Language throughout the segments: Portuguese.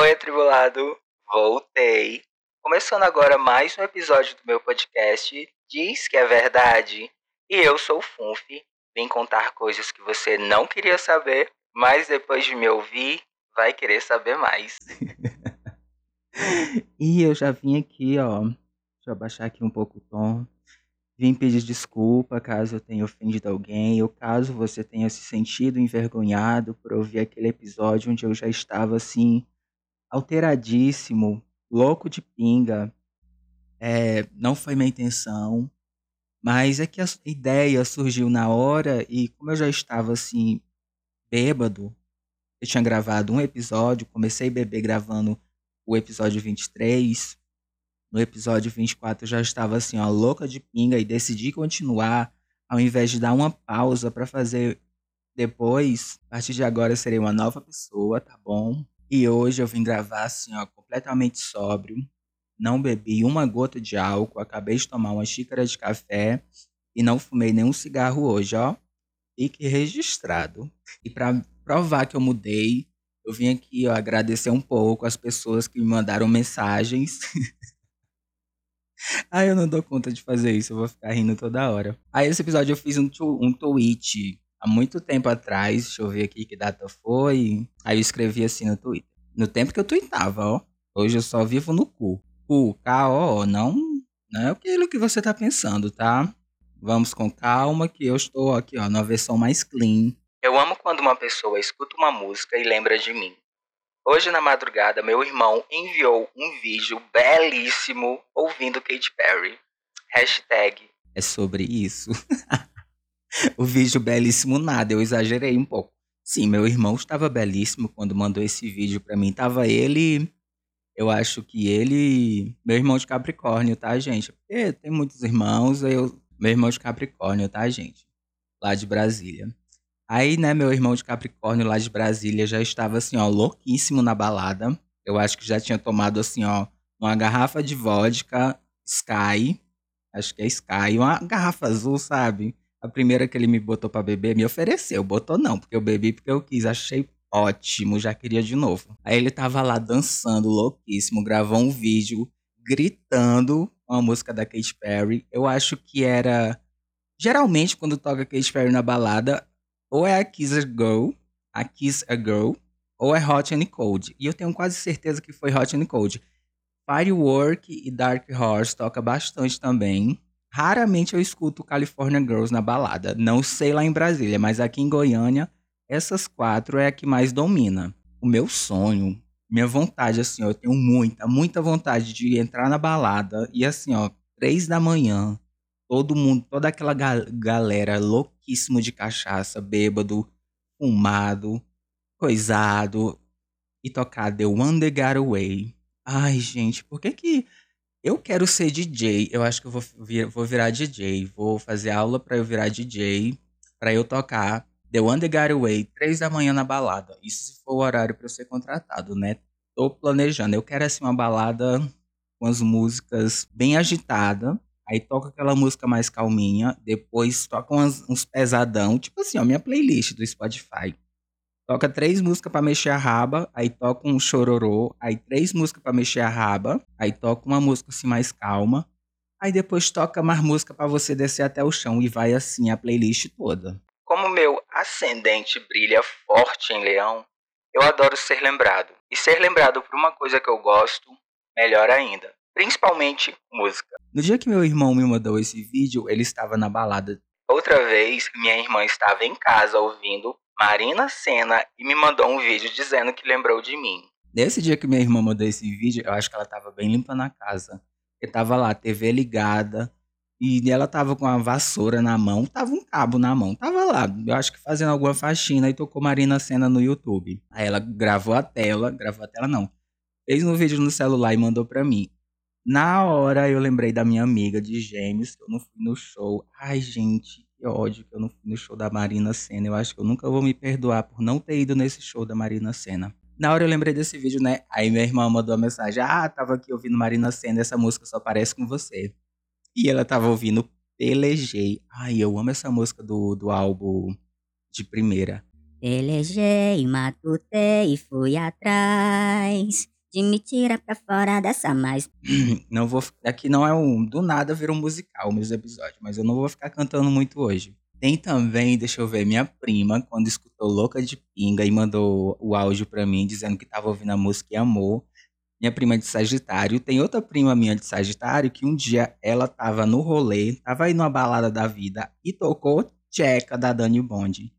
Oi, atribulado! Voltei! Começando agora mais um episódio do meu podcast Diz que é Verdade. E eu sou o Funf, vim contar coisas que você não queria saber, mas depois de me ouvir, vai querer saber mais. e eu já vim aqui, ó. Deixa eu abaixar aqui um pouco o tom. Vim pedir desculpa caso eu tenha ofendido alguém, ou caso você tenha se sentido envergonhado por ouvir aquele episódio onde eu já estava assim, alteradíssimo, louco de pinga. É, não foi minha intenção, mas é que a ideia surgiu na hora e como eu já estava assim, bêbado, eu tinha gravado um episódio, comecei a beber gravando o episódio 23, no episódio 24 eu já estava assim, ó, louca de pinga e decidi continuar ao invés de dar uma pausa para fazer depois. A partir de agora eu serei uma nova pessoa, tá bom? E hoje eu vim gravar assim, ó, completamente sóbrio. Não bebi uma gota de álcool, acabei de tomar uma xícara de café e não fumei nenhum cigarro hoje, ó. Fique registrado. E para provar que eu mudei, eu vim aqui ó, agradecer um pouco as pessoas que me mandaram mensagens Ai, eu não dou conta de fazer isso, eu vou ficar rindo toda hora. Aí, esse episódio eu fiz um, um tweet há muito tempo atrás, deixa eu ver aqui que data foi. Aí eu escrevi assim no Twitter. No tempo que eu tweetava, ó. Hoje eu só vivo no cu. Cu, K-O, não, não é aquilo que você tá pensando, tá? Vamos com calma que eu estou aqui, ó, na versão mais clean. Eu amo quando uma pessoa escuta uma música e lembra de mim. Hoje na madrugada, meu irmão enviou um vídeo belíssimo ouvindo Katy Perry. Hashtag. É sobre isso. o vídeo belíssimo nada, eu exagerei um pouco. Sim, meu irmão estava belíssimo quando mandou esse vídeo para mim. Tava ele, eu acho que ele, meu irmão de Capricórnio, tá, gente? Porque tem muitos irmãos, eu, meu irmão de Capricórnio, tá, gente? Lá de Brasília. Aí, né, meu irmão de Capricórnio lá de Brasília já estava assim, ó, louquíssimo na balada. Eu acho que já tinha tomado assim, ó, uma garrafa de vodka Sky, acho que é Sky, uma garrafa azul, sabe? A primeira que ele me botou para beber me ofereceu, botou não, porque eu bebi porque eu quis, achei ótimo, já queria de novo. Aí ele tava lá dançando, louquíssimo, gravou um vídeo gritando uma música da Katy Perry. Eu acho que era geralmente quando toca Katy Perry na balada, ou é a Kiss a Girl, a Kiss a Girl, ou é Hot and Cold. E eu tenho quase certeza que foi Hot and Cold. Firework e Dark Horse toca bastante também. Raramente eu escuto California Girls na balada. Não sei lá em Brasília, mas aqui em Goiânia, essas quatro é a que mais domina. O meu sonho, minha vontade, assim, ó, eu tenho muita, muita vontade de entrar na balada e assim, ó, três da manhã, todo mundo, toda aquela ga galera louquíssimo de cachaça, bêbado, fumado, coisado, e tocar The One That Got Away. Ai, gente, por que que eu quero ser DJ? Eu acho que eu vou, vir, vou virar DJ. Vou fazer aula para eu virar DJ, para eu tocar The One That Got Away, três da manhã na balada. Isso se for o horário para eu ser contratado, né? Tô planejando. Eu quero assim uma balada com as músicas bem agitada, Aí toca aquela música mais calminha, depois toca umas, uns pesadão, tipo assim, ó, minha playlist do Spotify. Toca três músicas para mexer a raba, aí toca um chororô, aí três músicas para mexer a raba, aí toca uma música assim mais calma, aí depois toca mais música para você descer até o chão e vai assim a playlist toda. Como meu ascendente brilha forte em Leão, eu adoro ser lembrado. E ser lembrado por uma coisa que eu gosto, melhor ainda principalmente música. No dia que meu irmão me mandou esse vídeo, ele estava na balada. Outra vez, minha irmã estava em casa ouvindo Marina Senna e me mandou um vídeo dizendo que lembrou de mim. Nesse dia que minha irmã mandou esse vídeo, eu acho que ela estava bem limpa na casa. Porque tava lá, TV ligada, e ela tava com a vassoura na mão, tava um cabo na mão, tava lá, eu acho que fazendo alguma faxina e tocou Marina Senna no YouTube. Aí ela gravou a tela, gravou a tela não, fez um vídeo no celular e mandou pra mim. Na hora eu lembrei da minha amiga de gêmeos, que eu não fui no show. Ai, gente, que ódio que eu não fui no show da Marina Senna. Eu acho que eu nunca vou me perdoar por não ter ido nesse show da Marina Senna. Na hora eu lembrei desse vídeo, né? Aí minha irmã mandou uma mensagem: Ah, tava aqui ouvindo Marina Senna, essa música só parece com você. E ela tava ouvindo Pelejei. Ai, eu amo essa música do, do álbum de primeira. Pelejei, matutei, fui atrás de me tirar pra fora dessa mais. Não vou. Aqui não é um. Do nada vira um musical meus episódios, mas eu não vou ficar cantando muito hoje. Tem também, deixa eu ver, minha prima, quando escutou Louca de Pinga e mandou o áudio pra mim dizendo que tava ouvindo a música e amou. Minha prima de Sagitário. Tem outra prima minha de Sagitário que um dia ela tava no rolê, tava aí numa balada da vida e tocou Tcheca da Dani Bond.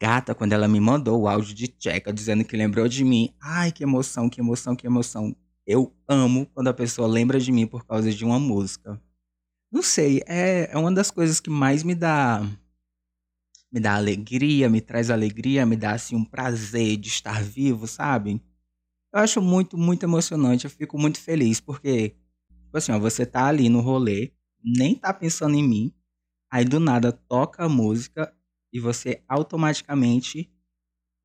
Gata, quando ela me mandou o áudio de Tcheca dizendo que lembrou de mim, ai que emoção, que emoção, que emoção. Eu amo quando a pessoa lembra de mim por causa de uma música. Não sei, é, é uma das coisas que mais me dá me dá alegria, me traz alegria, me dá assim um prazer de estar vivo, sabe? Eu acho muito, muito emocionante, eu fico muito feliz, porque, tipo assim, ó, você tá ali no rolê, nem tá pensando em mim, aí do nada toca a música e você automaticamente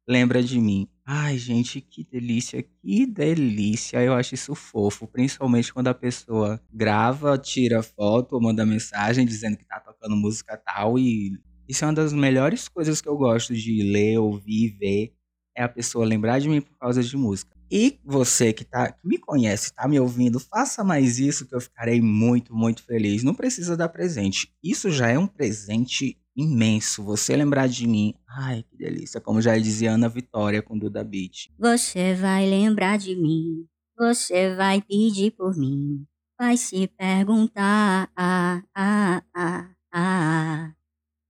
lembra de mim. Ai, gente, que delícia, que delícia. Eu acho isso fofo, principalmente quando a pessoa grava, tira foto ou manda mensagem dizendo que tá tocando música tal e isso é uma das melhores coisas que eu gosto de ler, ouvir, ver, é a pessoa lembrar de mim por causa de música. E você que, tá, que me conhece, está me ouvindo, faça mais isso que eu ficarei muito, muito feliz. Não precisa dar presente. Isso já é um presente imenso. Você lembrar de mim, ai que delícia, como já dizia Ana Vitória com Duda Beat. Você vai lembrar de mim, você vai pedir por mim, vai se perguntar, ah, ah, ah, ah,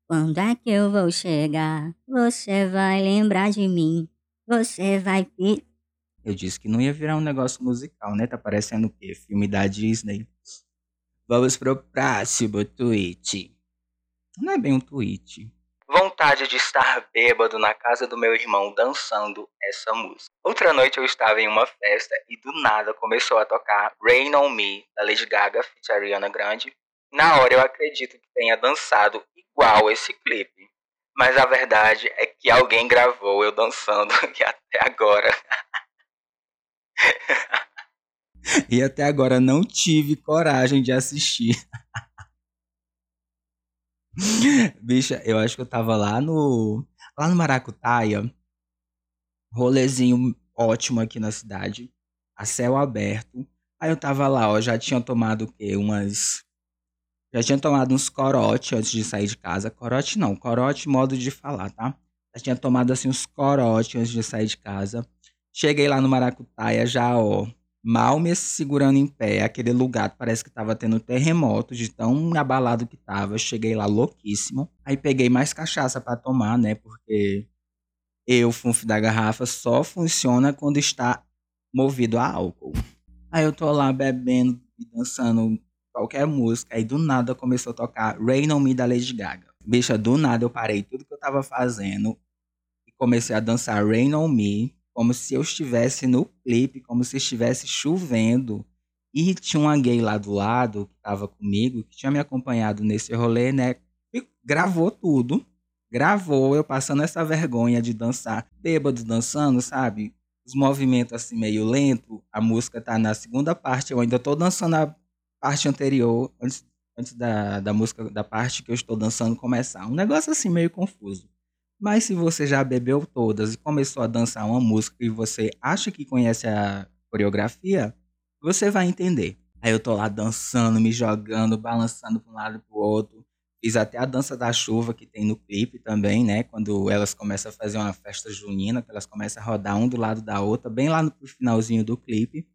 quando é que eu vou chegar? Você vai lembrar de mim, você vai pedir. Eu disse que não ia virar um negócio musical, né? Tá parecendo o quê? Filme da Disney. Vamos pro próximo tweet. Não é bem um tweet. Vontade de estar bêbado na casa do meu irmão dançando essa música. Outra noite eu estava em uma festa e do nada começou a tocar Rain on Me, da Lady Gaga, feat. Ariana Grande. Na hora eu acredito que tenha dançado igual esse clipe. Mas a verdade é que alguém gravou eu dançando e até agora. e até agora não tive coragem de assistir. Bicha, eu acho que eu tava lá no. Lá no Maracutaia. Rolezinho ótimo aqui na cidade. A céu aberto. Aí eu tava lá, ó. Já tinha tomado o quê? Umas. Já tinha tomado uns corote antes de sair de casa. Corote não, corote modo de falar, tá? Já tinha tomado assim uns corote antes de sair de casa. Cheguei lá no Maracutaia já, ó mal me segurando em pé, aquele lugar parece que tava tendo terremoto, de tão abalado que tava. Eu cheguei lá louquíssimo. Aí peguei mais cachaça para tomar, né? Porque eu, funf da garrafa, só funciona quando está movido a álcool. Aí eu tô lá bebendo e dançando qualquer música. Aí do nada começou a tocar Rain on Me da Lady Gaga. Bicha, do nada eu parei tudo que eu tava fazendo e comecei a dançar Rain on Me como se eu estivesse no clipe, como se estivesse chovendo. E tinha uma gay lá do lado, que estava comigo, que tinha me acompanhado nesse rolê, né? E gravou tudo. Gravou eu passando essa vergonha de dançar, bêbado dançando, sabe? Os movimentos assim meio lento. A música tá na segunda parte, eu ainda tô dançando a parte anterior, antes, antes da, da música, da parte que eu estou dançando começar. Um negócio assim meio confuso. Mas se você já bebeu todas e começou a dançar uma música e você acha que conhece a coreografia, você vai entender. Aí eu tô lá dançando, me jogando, balançando para um lado e pro outro. Fiz até a dança da chuva que tem no clipe também, né? Quando elas começam a fazer uma festa junina, que elas começam a rodar um do lado da outra, bem lá no finalzinho do clipe.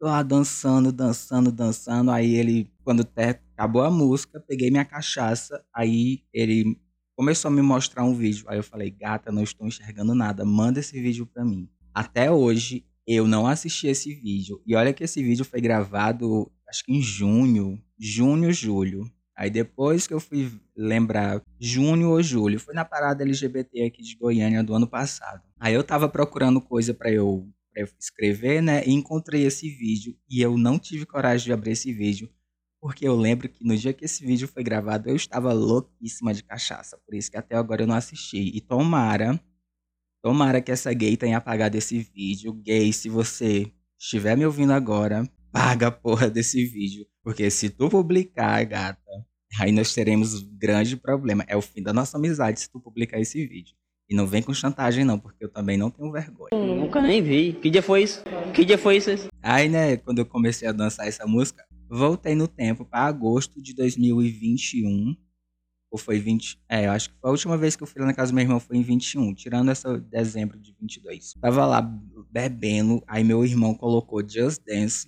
Tô lá dançando, dançando, dançando. Aí ele, quando acabou a música, peguei minha cachaça. Aí ele começou a me mostrar um vídeo. Aí eu falei, gata, não estou enxergando nada, manda esse vídeo para mim. Até hoje, eu não assisti esse vídeo. E olha que esse vídeo foi gravado, acho que em junho, junho, julho. Aí depois que eu fui lembrar, junho ou julho, foi na parada LGBT aqui de Goiânia do ano passado. Aí eu tava procurando coisa para eu, eu escrever, né? E encontrei esse vídeo e eu não tive coragem de abrir esse vídeo porque eu lembro que no dia que esse vídeo foi gravado, eu estava louquíssima de cachaça. Por isso que até agora eu não assisti. E tomara, tomara que essa gay tenha apagado esse vídeo. Gay, se você estiver me ouvindo agora, paga a porra desse vídeo. Porque se tu publicar, gata, aí nós teremos um grande problema. É o fim da nossa amizade se tu publicar esse vídeo. E não vem com chantagem, não, porque eu também não tenho vergonha. Nunca nem vi. Que dia foi isso? Que dia foi isso? Aí, né, quando eu comecei a dançar essa música, voltei no tempo para agosto de 2021. Ou foi 20. É, eu acho que foi a última vez que eu fui lá na casa do meu irmão foi em 21, tirando essa dezembro de 22. Tava lá bebendo, aí meu irmão colocou Just Dance.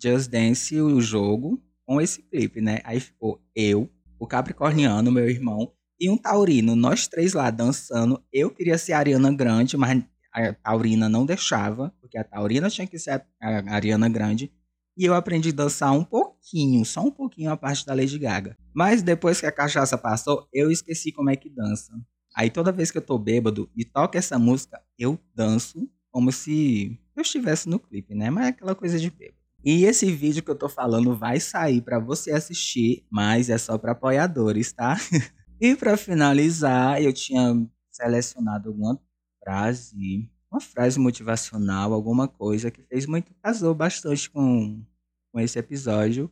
Just Dance, o jogo, com esse clipe, né? Aí ficou eu, o Capricorniano, meu irmão, e um taurino, nós três lá dançando. Eu queria ser a Ariana Grande, mas a taurina não deixava, porque a taurina tinha que ser a, a Ariana Grande. E eu aprendi a dançar um pouquinho, só um pouquinho a parte da Lady Gaga. Mas depois que a cachaça passou, eu esqueci como é que dança. Aí toda vez que eu tô bêbado e toco essa música, eu danço como se eu estivesse no clipe, né? Mas é aquela coisa de bêbado. E esse vídeo que eu tô falando vai sair para você assistir, mas é só para apoiadores, tá? E para finalizar, eu tinha selecionado alguma frase, uma frase motivacional, alguma coisa que fez muito, casou bastante com, com esse episódio.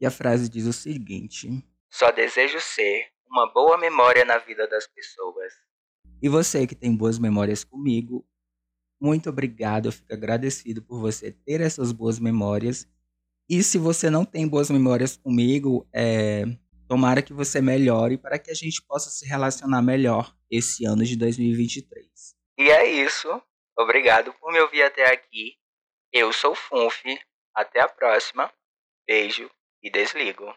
E a frase diz o seguinte: Só desejo ser uma boa memória na vida das pessoas. E você que tem boas memórias comigo, muito obrigado. Eu fico agradecido por você ter essas boas memórias. E se você não tem boas memórias comigo, é, Tomara que você melhore para que a gente possa se relacionar melhor esse ano de 2023. E é isso. Obrigado por me ouvir até aqui. Eu sou Funf. Até a próxima. Beijo e desligo.